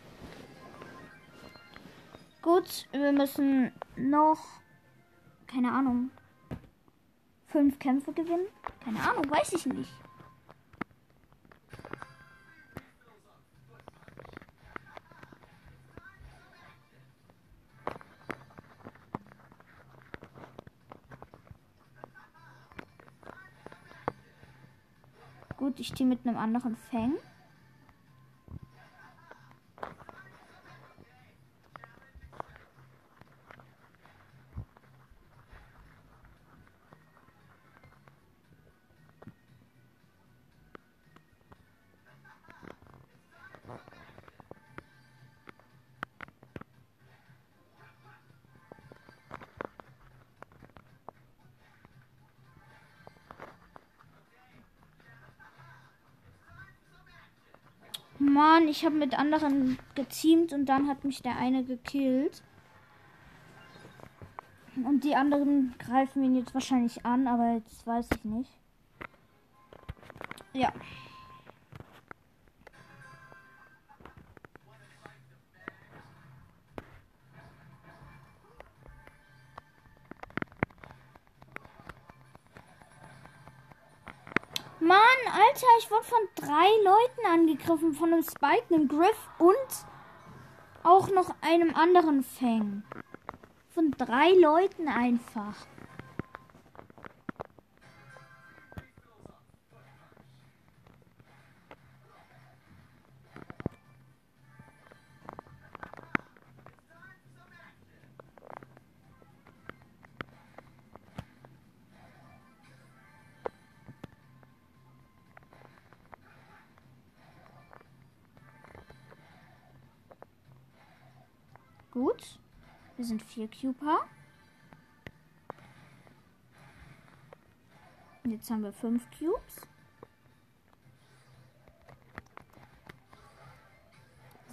Gut, wir müssen noch, keine Ahnung, fünf Kämpfe gewinnen. Keine Ahnung, weiß ich nicht. Gut, ich stehe mit einem anderen Fang. Mann, ich habe mit anderen geteamt und dann hat mich der eine gekillt. Und die anderen greifen ihn jetzt wahrscheinlich an, aber jetzt weiß ich nicht. Ja. Mann, Alter, ich wurde von drei Leuten angegriffen. Von einem Spike, einem Griff und auch noch einem anderen Fang. Von drei Leuten einfach. Wir sind vier Cuper. Jetzt haben wir fünf Cubes.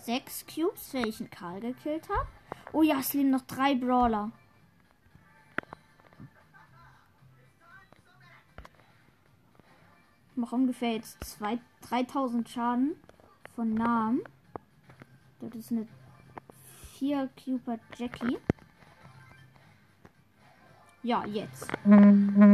Sechs Cubes, weil Karl gekillt habe. Oh ja, es leben noch drei Brawler. Ich mache ungefähr jetzt zwei, 3000 Schaden von Namen. Das ist eine 4 Cooper Jackie. Ja, jetzt. Mhm.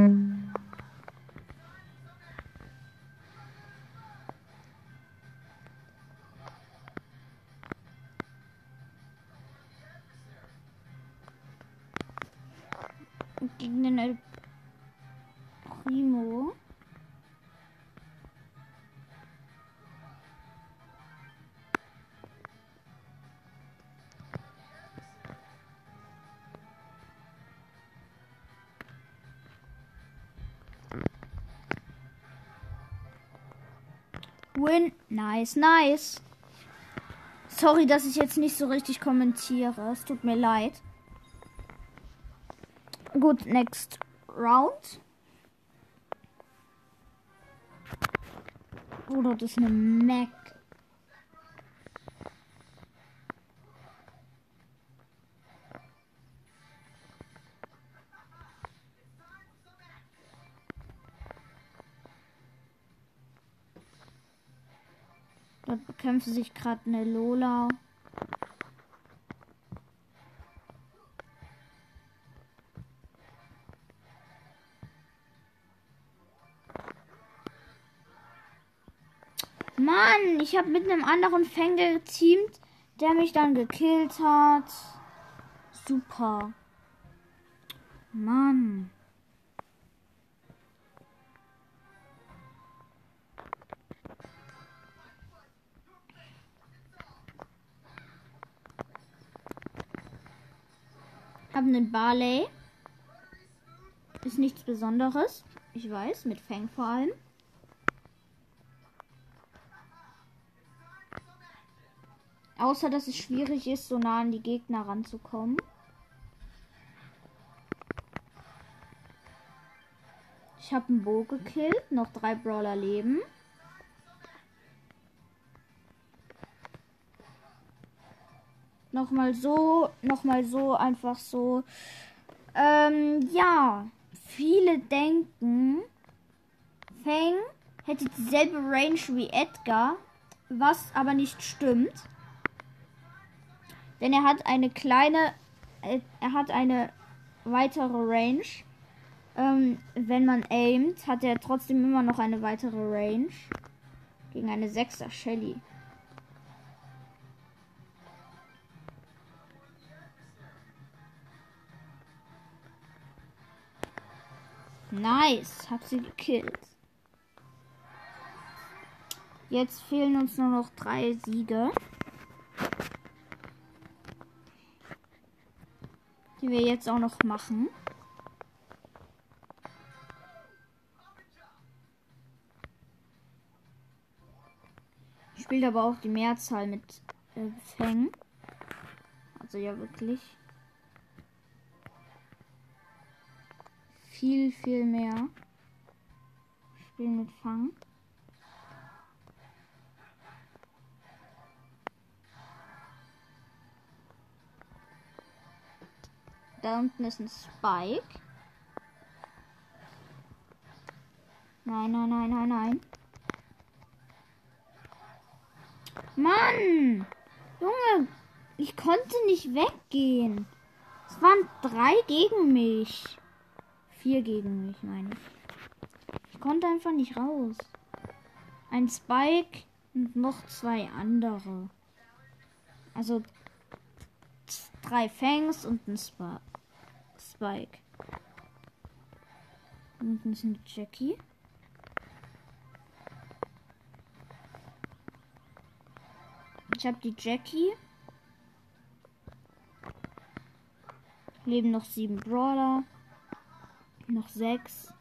Win. Nice, nice. Sorry, dass ich jetzt nicht so richtig kommentiere. Es tut mir leid. Gut, next round. Oder das ist eine Mac. Dort bekämpfen sich gerade eine Lola. Mann, ich habe mit einem anderen Fänger geteamt, der mich dann gekillt hat. Super. Mann. Hab einen Barley. Ist nichts Besonderes. Ich weiß, mit Fang vor allem. Außer, dass es schwierig ist, so nah an die Gegner ranzukommen. Ich habe einen Bo gekillt. Noch drei Brawler leben. Nochmal so, nochmal so, einfach so. Ähm, ja. Viele denken, Fang hätte dieselbe Range wie Edgar, was aber nicht stimmt. Denn er hat eine kleine, äh, er hat eine weitere Range. Ähm, wenn man aimt, hat er trotzdem immer noch eine weitere Range. Gegen eine 6er Shelly. Nice, hab sie gekillt. Jetzt fehlen uns nur noch drei Siege. Die wir jetzt auch noch machen. Spielt aber auch die Mehrzahl mit äh, Fängen. Also ja wirklich. Viel, viel mehr. Spielen mit Fang. Da unten ist ein Spike. Nein, nein, nein, nein, nein. Mann! Junge, ich konnte nicht weggehen. Es waren drei gegen mich. Vier gegen mich, meine ich. Ich konnte einfach nicht raus. Ein Spike und noch zwei andere. Also drei Fangs und ein Sp Spike. Unten ist eine Jackie. Ich habe die Jackie. Leben noch sieben Brawler. Noch sechs.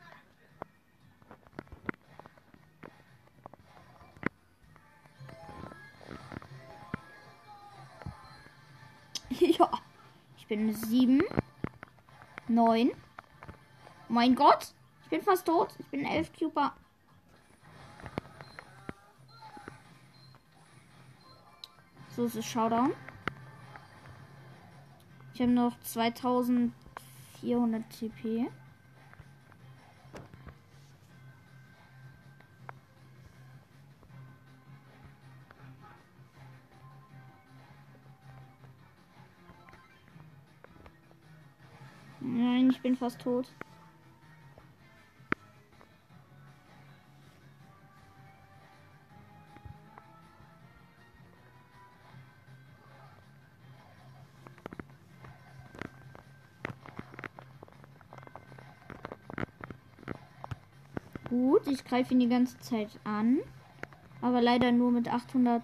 [laughs] ja. Ich bin sieben. Neun. Oh mein Gott. Ich bin fast tot. Ich bin elf Cuber. So ist es Showdown. Ich habe noch 2400 TP. Fast tot. Gut, ich greife ihn die ganze Zeit an. Aber leider nur mit 800.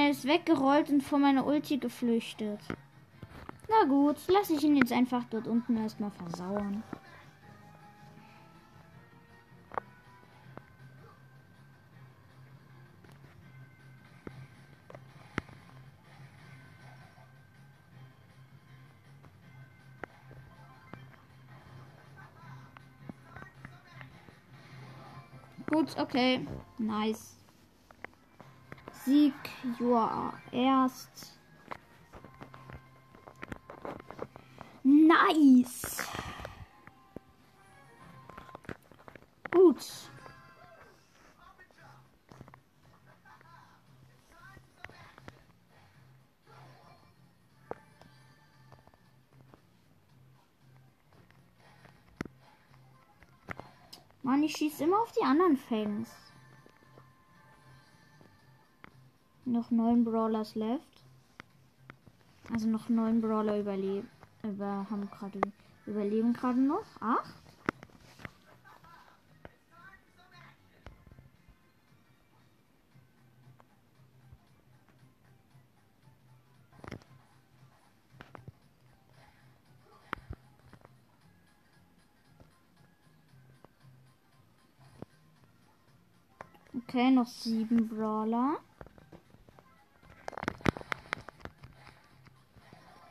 er ist weggerollt und vor meiner Ulti geflüchtet. Na gut, lasse ich ihn jetzt einfach dort unten erstmal versauern. Gut, okay. Nice. Sieg, Joa erst. Nice. Gut. Mann, ich schieße immer auf die anderen Fangs. noch neun Brawlers left. Also noch neun Brawler überleben. Über, haben gerade überleben gerade noch. Acht. Okay, noch sieben Brawler.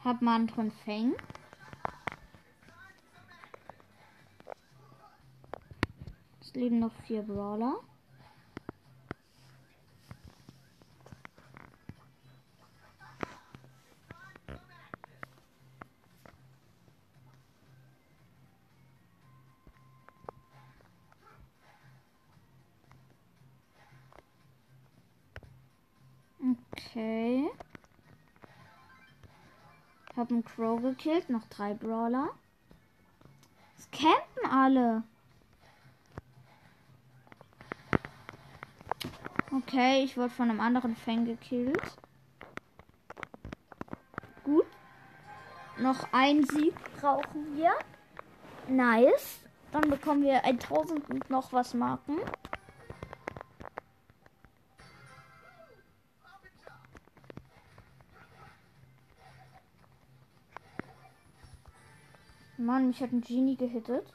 Hab Mantron Fang. Es leben noch vier Brawler. Hab einen Crow gekillt, noch drei Brawler. Es campen alle. Okay, ich wurde von einem anderen Fang gekillt. Gut. Noch ein Sieg brauchen wir. Nice. Dann bekommen wir 1000 und noch was Marken. Mich hat ein Genie gehittet.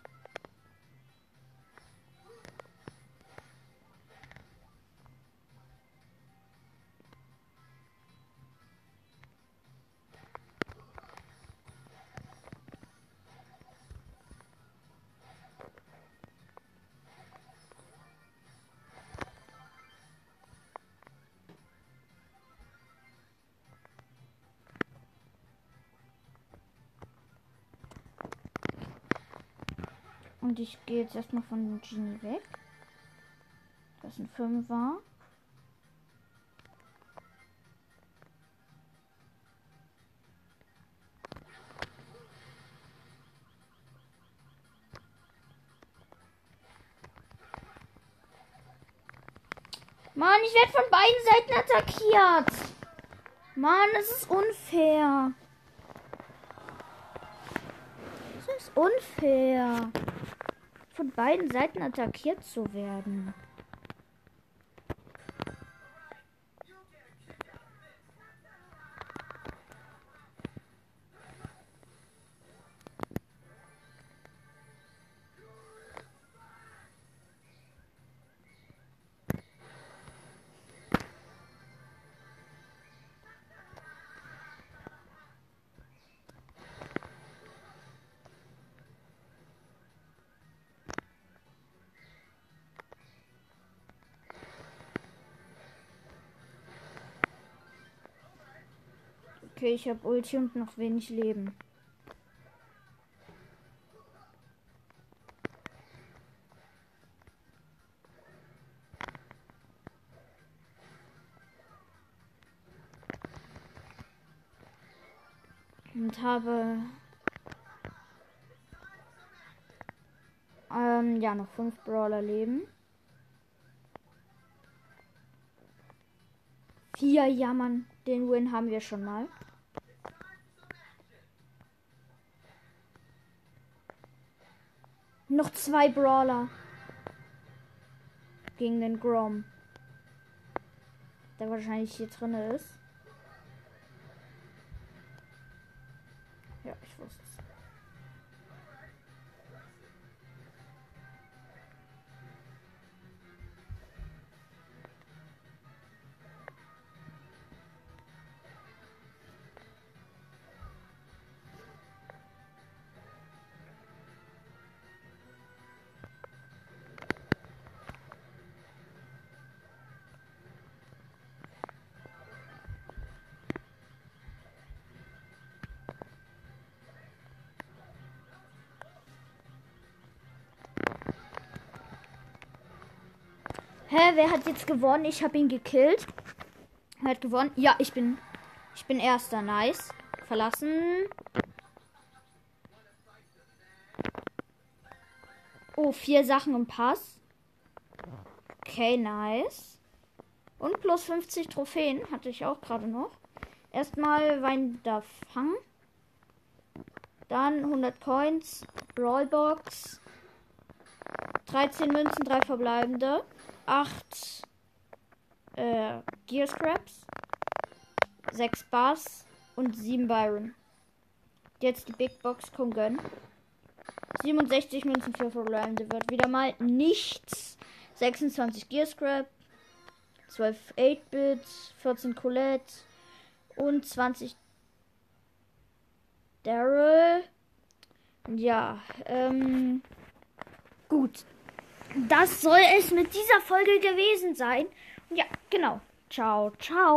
Und ich gehe jetzt erstmal von Genie weg. Das ist ein Fünfer. Mann, ich werde von beiden Seiten attackiert. Mann, es ist unfair. Es ist unfair von beiden Seiten attackiert zu werden. Okay, ich habe Ulti und noch wenig Leben. Und habe ähm, ja noch fünf Brawler leben. Vier Jammern. Den Win haben wir schon mal. Noch zwei Brawler. Gegen den Grom. Der wahrscheinlich hier drin ist. Hä, wer hat jetzt gewonnen? Ich habe ihn gekillt. Wer hat gewonnen? Ja, ich bin ich bin erster. Nice. Verlassen. Oh, vier Sachen im Pass. Okay, nice. Und plus 50 Trophäen hatte ich auch gerade noch. Erstmal Wein da Fang. Dann 100 Coins. Brawlbox. 13 Münzen, 3 verbleibende. 8 äh, Gear Scraps. 6 Bars und 7 Byron. Jetzt die Big Box komm gönn. 67 Münzen für verbleibende wird wieder mal nichts. 26 Gear Scrap, 12 8-Bit, 14 Colette und 20 Daryl. Ja, ähm, gut. Das soll es mit dieser Folge gewesen sein. Ja, genau. Ciao, ciao.